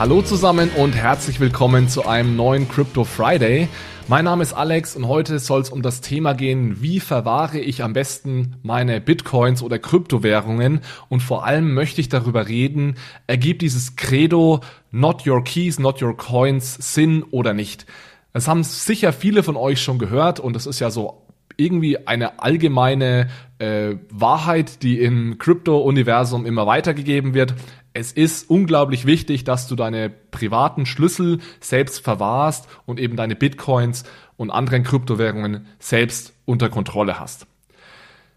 Hallo zusammen und herzlich willkommen zu einem neuen Crypto Friday. Mein Name ist Alex und heute soll es um das Thema gehen, wie verwahre ich am besten meine Bitcoins oder Kryptowährungen und vor allem möchte ich darüber reden, ergibt dieses Credo Not Your Keys, Not Your Coins Sinn oder nicht. Das haben sicher viele von euch schon gehört und es ist ja so irgendwie eine allgemeine äh, Wahrheit, die im Krypto-Universum immer weitergegeben wird es ist unglaublich wichtig, dass du deine privaten Schlüssel selbst verwahrst und eben deine Bitcoins und anderen Kryptowährungen selbst unter Kontrolle hast.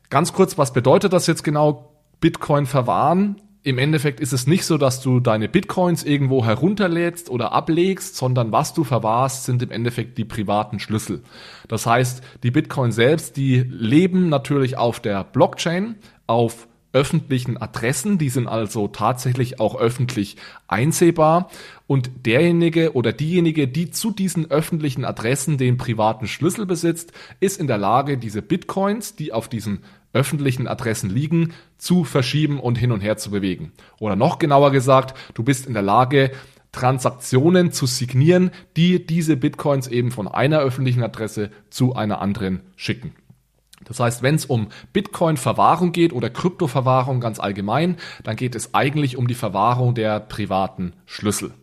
Ganz kurz, was bedeutet das jetzt genau? Bitcoin verwahren. Im Endeffekt ist es nicht so, dass du deine Bitcoins irgendwo herunterlädst oder ablegst, sondern was du verwahrst, sind im Endeffekt die privaten Schlüssel. Das heißt, die Bitcoins selbst, die leben natürlich auf der Blockchain, auf öffentlichen Adressen, die sind also tatsächlich auch öffentlich einsehbar und derjenige oder diejenige, die zu diesen öffentlichen Adressen den privaten Schlüssel besitzt, ist in der Lage, diese Bitcoins, die auf diesen öffentlichen Adressen liegen, zu verschieben und hin und her zu bewegen. Oder noch genauer gesagt, du bist in der Lage, Transaktionen zu signieren, die diese Bitcoins eben von einer öffentlichen Adresse zu einer anderen schicken. Das heißt, wenn es um Bitcoin-Verwahrung geht oder Kryptoverwahrung ganz allgemein, dann geht es eigentlich um die Verwahrung der privaten Schlüssel.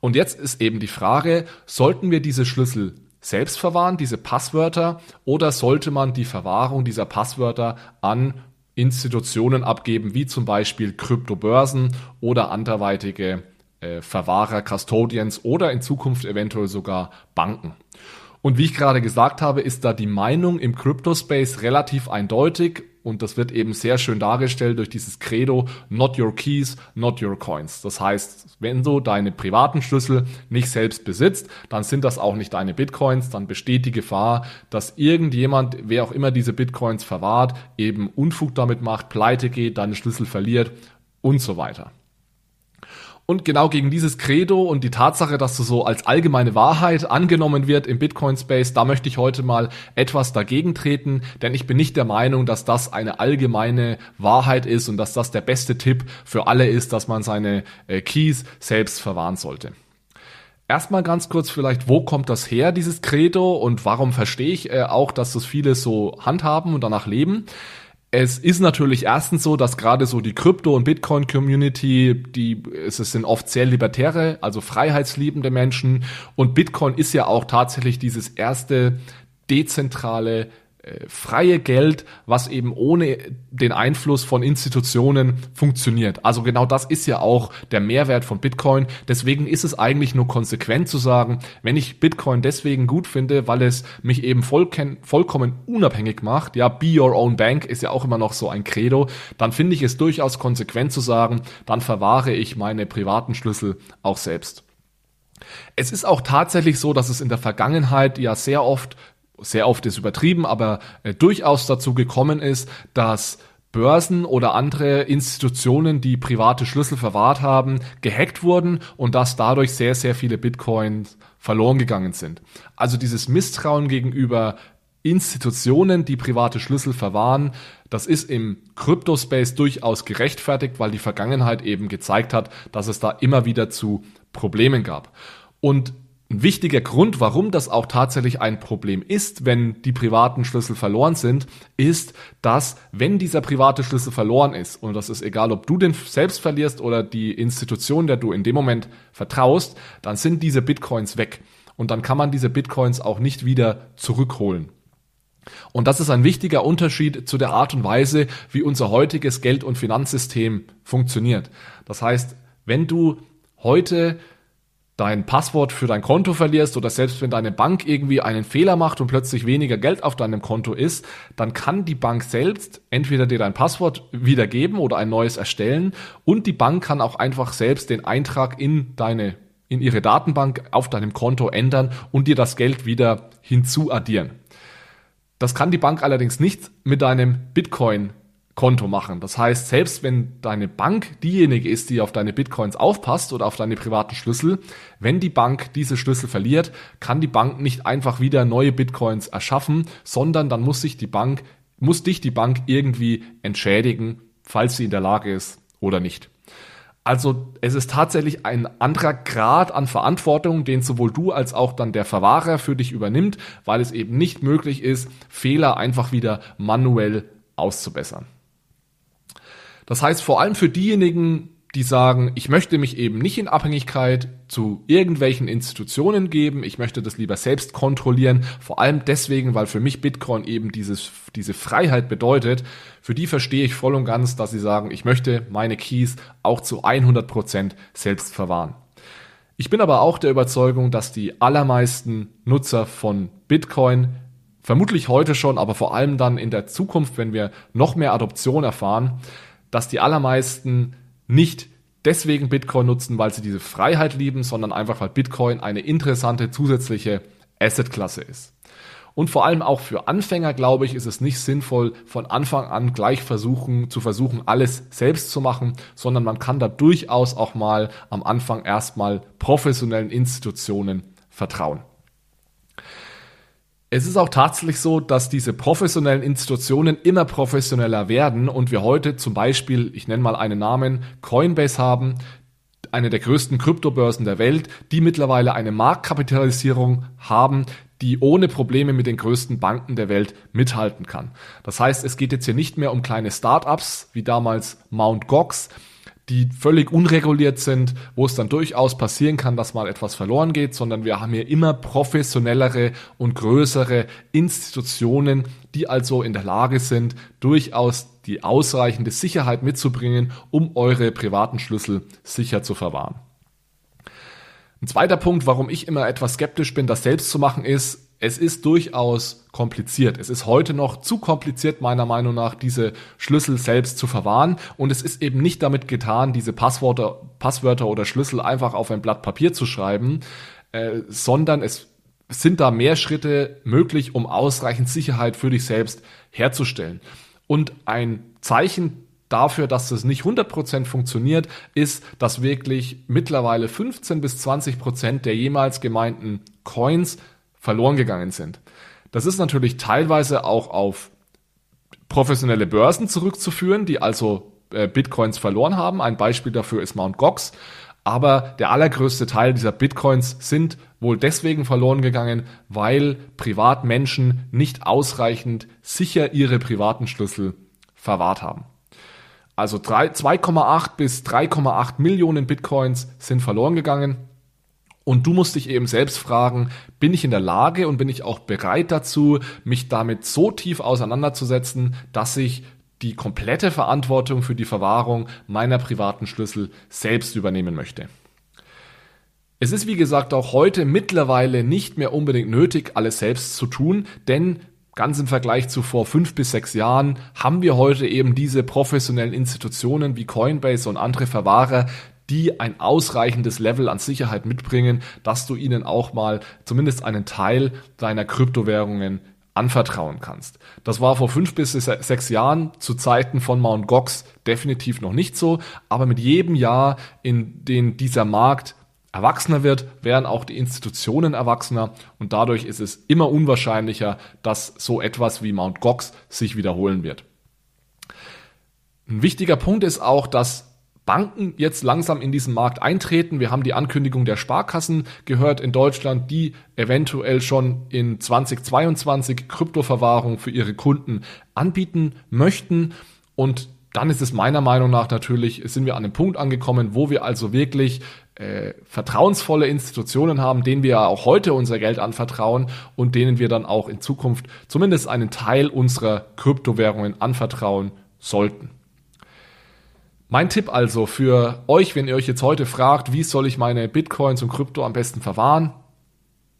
Und jetzt ist eben die Frage, sollten wir diese Schlüssel selbst verwahren, diese Passwörter, oder sollte man die Verwahrung dieser Passwörter an Institutionen abgeben, wie zum Beispiel Kryptobörsen oder anderweitige äh, Verwahrer, Custodians oder in Zukunft eventuell sogar Banken. Und wie ich gerade gesagt habe, ist da die Meinung im Crypto-Space relativ eindeutig und das wird eben sehr schön dargestellt durch dieses Credo Not your keys, not your coins. Das heißt, wenn du deine privaten Schlüssel nicht selbst besitzt, dann sind das auch nicht deine Bitcoins, dann besteht die Gefahr, dass irgendjemand, wer auch immer diese Bitcoins verwahrt, eben Unfug damit macht, pleite geht, deine Schlüssel verliert und so weiter. Und genau gegen dieses Credo und die Tatsache, dass das so als allgemeine Wahrheit angenommen wird im Bitcoin Space, da möchte ich heute mal etwas dagegen treten, denn ich bin nicht der Meinung, dass das eine allgemeine Wahrheit ist und dass das der beste Tipp für alle ist, dass man seine äh, Keys selbst verwahren sollte. Erstmal ganz kurz vielleicht, wo kommt das her, dieses Credo und warum verstehe ich äh, auch, dass das viele so handhaben und danach leben? Es ist natürlich erstens so, dass gerade so die Krypto- und Bitcoin-Community, die es sind oft sehr libertäre, also freiheitsliebende Menschen. Und Bitcoin ist ja auch tatsächlich dieses erste dezentrale freie Geld, was eben ohne den Einfluss von Institutionen funktioniert. Also genau das ist ja auch der Mehrwert von Bitcoin. Deswegen ist es eigentlich nur konsequent zu sagen, wenn ich Bitcoin deswegen gut finde, weil es mich eben vollkommen unabhängig macht, ja, be your own bank ist ja auch immer noch so ein Credo, dann finde ich es durchaus konsequent zu sagen, dann verwahre ich meine privaten Schlüssel auch selbst. Es ist auch tatsächlich so, dass es in der Vergangenheit ja sehr oft sehr oft ist übertrieben, aber äh, durchaus dazu gekommen ist, dass Börsen oder andere Institutionen, die private Schlüssel verwahrt haben, gehackt wurden und dass dadurch sehr, sehr viele Bitcoins verloren gegangen sind. Also dieses Misstrauen gegenüber Institutionen, die private Schlüssel verwahren, das ist im Crypto-Space durchaus gerechtfertigt, weil die Vergangenheit eben gezeigt hat, dass es da immer wieder zu Problemen gab. Und ein wichtiger Grund, warum das auch tatsächlich ein Problem ist, wenn die privaten Schlüssel verloren sind, ist, dass wenn dieser private Schlüssel verloren ist, und das ist egal, ob du den selbst verlierst oder die Institution, der du in dem Moment vertraust, dann sind diese Bitcoins weg. Und dann kann man diese Bitcoins auch nicht wieder zurückholen. Und das ist ein wichtiger Unterschied zu der Art und Weise, wie unser heutiges Geld- und Finanzsystem funktioniert. Das heißt, wenn du heute dein Passwort für dein Konto verlierst oder selbst wenn deine Bank irgendwie einen Fehler macht und plötzlich weniger Geld auf deinem Konto ist, dann kann die Bank selbst entweder dir dein Passwort wiedergeben oder ein neues erstellen und die Bank kann auch einfach selbst den Eintrag in deine in ihre Datenbank auf deinem Konto ändern und dir das Geld wieder hinzuaddieren. Das kann die Bank allerdings nicht mit deinem Bitcoin Konto machen. Das heißt, selbst wenn deine Bank diejenige ist, die auf deine Bitcoins aufpasst oder auf deine privaten Schlüssel, wenn die Bank diese Schlüssel verliert, kann die Bank nicht einfach wieder neue Bitcoins erschaffen, sondern dann muss sich die Bank, muss dich die Bank irgendwie entschädigen, falls sie in der Lage ist oder nicht. Also es ist tatsächlich ein anderer Grad an Verantwortung, den sowohl du als auch dann der Verwahrer für dich übernimmt, weil es eben nicht möglich ist, Fehler einfach wieder manuell auszubessern. Das heißt, vor allem für diejenigen, die sagen, ich möchte mich eben nicht in Abhängigkeit zu irgendwelchen Institutionen geben, ich möchte das lieber selbst kontrollieren, vor allem deswegen, weil für mich Bitcoin eben dieses, diese Freiheit bedeutet, für die verstehe ich voll und ganz, dass sie sagen, ich möchte meine Keys auch zu 100 Prozent selbst verwahren. Ich bin aber auch der Überzeugung, dass die allermeisten Nutzer von Bitcoin vermutlich heute schon, aber vor allem dann in der Zukunft, wenn wir noch mehr Adoption erfahren, dass die allermeisten nicht deswegen Bitcoin nutzen, weil sie diese Freiheit lieben, sondern einfach weil Bitcoin eine interessante zusätzliche Assetklasse ist. Und vor allem auch für Anfänger, glaube ich, ist es nicht sinnvoll, von Anfang an gleich versuchen, zu versuchen, alles selbst zu machen, sondern man kann da durchaus auch mal am Anfang erstmal professionellen Institutionen vertrauen. Es ist auch tatsächlich so, dass diese professionellen Institutionen immer professioneller werden und wir heute zum Beispiel, ich nenne mal einen Namen, Coinbase haben, eine der größten Kryptobörsen der Welt, die mittlerweile eine Marktkapitalisierung haben, die ohne Probleme mit den größten Banken der Welt mithalten kann. Das heißt, es geht jetzt hier nicht mehr um kleine Startups wie damals Mount Gox, die völlig unreguliert sind, wo es dann durchaus passieren kann, dass mal etwas verloren geht, sondern wir haben hier immer professionellere und größere Institutionen, die also in der Lage sind, durchaus die ausreichende Sicherheit mitzubringen, um eure privaten Schlüssel sicher zu verwahren. Ein zweiter Punkt, warum ich immer etwas skeptisch bin, das selbst zu machen, ist, es ist durchaus kompliziert. Es ist heute noch zu kompliziert, meiner Meinung nach, diese Schlüssel selbst zu verwahren. Und es ist eben nicht damit getan, diese Passwörter, Passwörter oder Schlüssel einfach auf ein Blatt Papier zu schreiben, äh, sondern es sind da mehr Schritte möglich, um ausreichend Sicherheit für dich selbst herzustellen. Und ein Zeichen dafür, dass das nicht 100% funktioniert, ist, dass wirklich mittlerweile 15 bis 20% der jemals gemeinten Coins verloren gegangen sind. Das ist natürlich teilweise auch auf professionelle Börsen zurückzuführen, die also äh, Bitcoins verloren haben. Ein Beispiel dafür ist Mt. Gox. Aber der allergrößte Teil dieser Bitcoins sind wohl deswegen verloren gegangen, weil Privatmenschen nicht ausreichend sicher ihre privaten Schlüssel verwahrt haben. Also 2,8 bis 3,8 Millionen Bitcoins sind verloren gegangen. Und du musst dich eben selbst fragen, bin ich in der Lage und bin ich auch bereit dazu, mich damit so tief auseinanderzusetzen, dass ich die komplette Verantwortung für die Verwahrung meiner privaten Schlüssel selbst übernehmen möchte. Es ist wie gesagt auch heute mittlerweile nicht mehr unbedingt nötig, alles selbst zu tun, denn ganz im Vergleich zu vor fünf bis sechs Jahren haben wir heute eben diese professionellen Institutionen wie Coinbase und andere Verwahrer, die ein ausreichendes Level an Sicherheit mitbringen, dass du ihnen auch mal zumindest einen Teil deiner Kryptowährungen anvertrauen kannst. Das war vor fünf bis sechs Jahren zu Zeiten von Mt. Gox definitiv noch nicht so, aber mit jedem Jahr, in dem dieser Markt erwachsener wird, werden auch die Institutionen erwachsener und dadurch ist es immer unwahrscheinlicher, dass so etwas wie Mt. Gox sich wiederholen wird. Ein wichtiger Punkt ist auch, dass Banken jetzt langsam in diesen Markt eintreten. Wir haben die Ankündigung der Sparkassen gehört in Deutschland, die eventuell schon in 2022 Kryptoverwahrung für ihre Kunden anbieten möchten. Und dann ist es meiner Meinung nach natürlich, sind wir an einem Punkt angekommen, wo wir also wirklich äh, vertrauensvolle Institutionen haben, denen wir auch heute unser Geld anvertrauen und denen wir dann auch in Zukunft zumindest einen Teil unserer Kryptowährungen anvertrauen sollten. Mein Tipp also für euch, wenn ihr euch jetzt heute fragt, wie soll ich meine Bitcoins und Krypto am besten verwahren?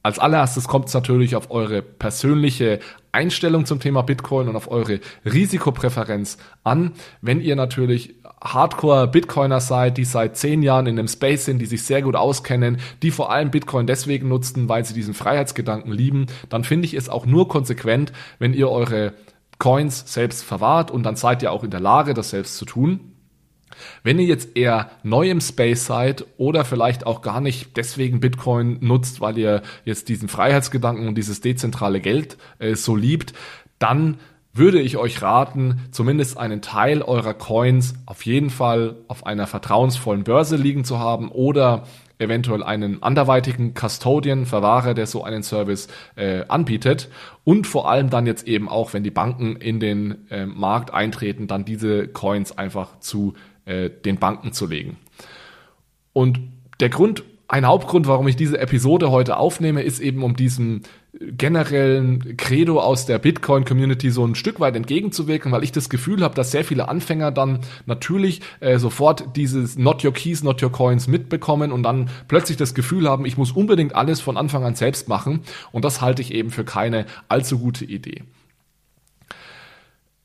Als allererstes kommt es natürlich auf eure persönliche Einstellung zum Thema Bitcoin und auf eure Risikopräferenz an. Wenn ihr natürlich Hardcore-Bitcoiner seid, die seit zehn Jahren in dem Space sind, die sich sehr gut auskennen, die vor allem Bitcoin deswegen nutzen, weil sie diesen Freiheitsgedanken lieben, dann finde ich es auch nur konsequent, wenn ihr eure Coins selbst verwahrt und dann seid ihr auch in der Lage, das selbst zu tun. Wenn ihr jetzt eher neu im Space seid oder vielleicht auch gar nicht deswegen Bitcoin nutzt, weil ihr jetzt diesen Freiheitsgedanken und dieses dezentrale Geld äh, so liebt, dann würde ich euch raten, zumindest einen Teil eurer Coins auf jeden Fall auf einer vertrauensvollen Börse liegen zu haben oder eventuell einen anderweitigen Custodian, Verwahrer, der so einen Service äh, anbietet. Und vor allem dann jetzt eben auch, wenn die Banken in den äh, Markt eintreten, dann diese Coins einfach zu äh, den Banken zu legen. Und der Grund, ein Hauptgrund, warum ich diese Episode heute aufnehme, ist eben um diesen generellen Credo aus der Bitcoin-Community so ein Stück weit entgegenzuwirken, weil ich das Gefühl habe, dass sehr viele Anfänger dann natürlich äh, sofort dieses Not Your Keys, Not Your Coins mitbekommen und dann plötzlich das Gefühl haben, ich muss unbedingt alles von Anfang an selbst machen. Und das halte ich eben für keine allzu gute Idee.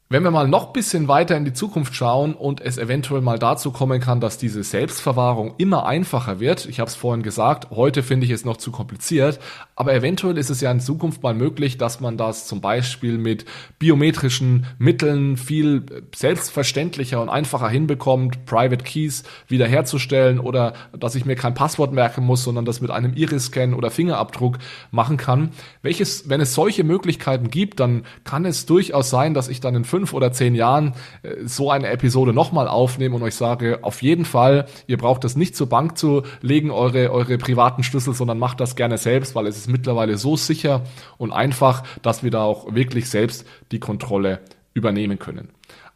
Wenn wir mal noch bisschen weiter in die Zukunft schauen und es eventuell mal dazu kommen kann, dass diese Selbstverwahrung immer einfacher wird, ich habe es vorhin gesagt, heute finde ich es noch zu kompliziert, aber eventuell ist es ja in Zukunft mal möglich, dass man das zum Beispiel mit biometrischen Mitteln viel selbstverständlicher und einfacher hinbekommt, Private Keys wiederherzustellen oder dass ich mir kein Passwort merken muss, sondern das mit einem Iris-Scan oder Fingerabdruck machen kann. Welches, wenn es solche Möglichkeiten gibt, dann kann es durchaus sein, dass ich dann in fünf oder zehn Jahren äh, so eine Episode nochmal aufnehme und euch sage, auf jeden Fall, ihr braucht das nicht zur Bank zu legen, eure, eure privaten Schlüssel, sondern macht das gerne selbst, weil es ist mittlerweile so sicher und einfach, dass wir da auch wirklich selbst die Kontrolle übernehmen können.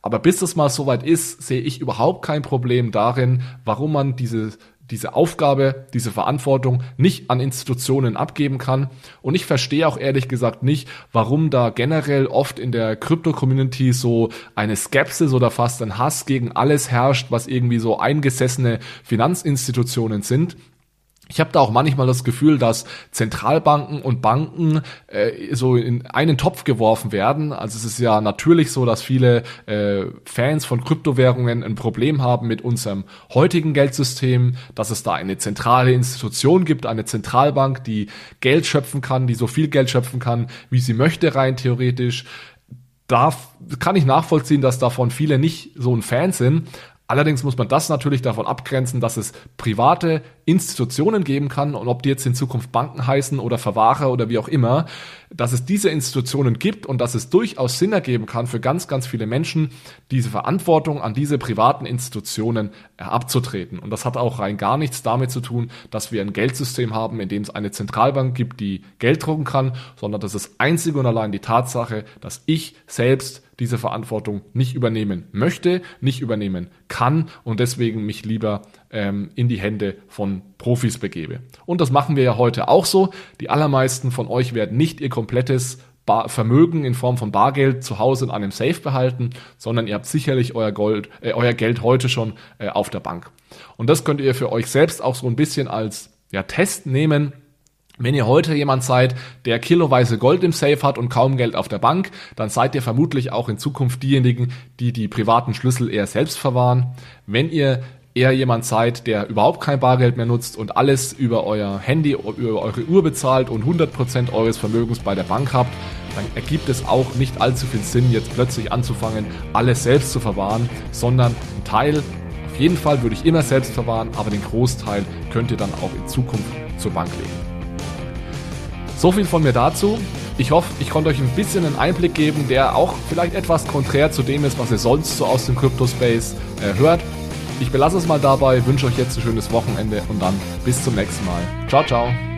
Aber bis es mal soweit ist, sehe ich überhaupt kein Problem darin, warum man diese diese Aufgabe, diese Verantwortung nicht an Institutionen abgeben kann. Und ich verstehe auch ehrlich gesagt nicht, warum da generell oft in der Krypto-Community so eine Skepsis oder fast ein Hass gegen alles herrscht, was irgendwie so eingesessene Finanzinstitutionen sind. Ich habe da auch manchmal das Gefühl, dass Zentralbanken und Banken äh, so in einen Topf geworfen werden. Also es ist ja natürlich so, dass viele äh, Fans von Kryptowährungen ein Problem haben mit unserem heutigen Geldsystem, dass es da eine zentrale Institution gibt, eine Zentralbank, die Geld schöpfen kann, die so viel Geld schöpfen kann, wie sie möchte rein theoretisch. Da kann ich nachvollziehen, dass davon viele nicht so ein Fan sind. Allerdings muss man das natürlich davon abgrenzen, dass es private Institutionen geben kann und ob die jetzt in Zukunft Banken heißen oder Verwahrer oder wie auch immer, dass es diese Institutionen gibt und dass es durchaus Sinn ergeben kann für ganz, ganz viele Menschen, diese Verantwortung an diese privaten Institutionen äh, abzutreten. Und das hat auch rein gar nichts damit zu tun, dass wir ein Geldsystem haben, in dem es eine Zentralbank gibt, die Geld drucken kann, sondern das ist einzig und allein die Tatsache, dass ich selbst diese Verantwortung nicht übernehmen möchte, nicht übernehmen kann und deswegen mich lieber ähm, in die Hände von Profis begebe. Und das machen wir ja heute auch so. Die allermeisten von euch werden nicht ihr komplettes Vermögen in Form von Bargeld zu Hause in einem Safe behalten, sondern ihr habt sicherlich euer, Gold, äh, euer Geld heute schon äh, auf der Bank. Und das könnt ihr für euch selbst auch so ein bisschen als ja, Test nehmen. Wenn ihr heute jemand seid, der kiloweise Gold im Safe hat und kaum Geld auf der Bank, dann seid ihr vermutlich auch in Zukunft diejenigen, die die privaten Schlüssel eher selbst verwahren. Wenn ihr eher jemand seid, der überhaupt kein Bargeld mehr nutzt und alles über euer Handy, über eure Uhr bezahlt und 100% eures Vermögens bei der Bank habt, dann ergibt es auch nicht allzu viel Sinn, jetzt plötzlich anzufangen, alles selbst zu verwahren, sondern ein Teil, auf jeden Fall würde ich immer selbst verwahren, aber den Großteil könnt ihr dann auch in Zukunft zur Bank legen. So viel von mir dazu. Ich hoffe, ich konnte euch ein bisschen einen Einblick geben, der auch vielleicht etwas konträr zu dem ist, was ihr sonst so aus dem Crypto-Space äh, hört. Ich belasse es mal dabei, wünsche euch jetzt ein schönes Wochenende und dann bis zum nächsten Mal. Ciao, ciao.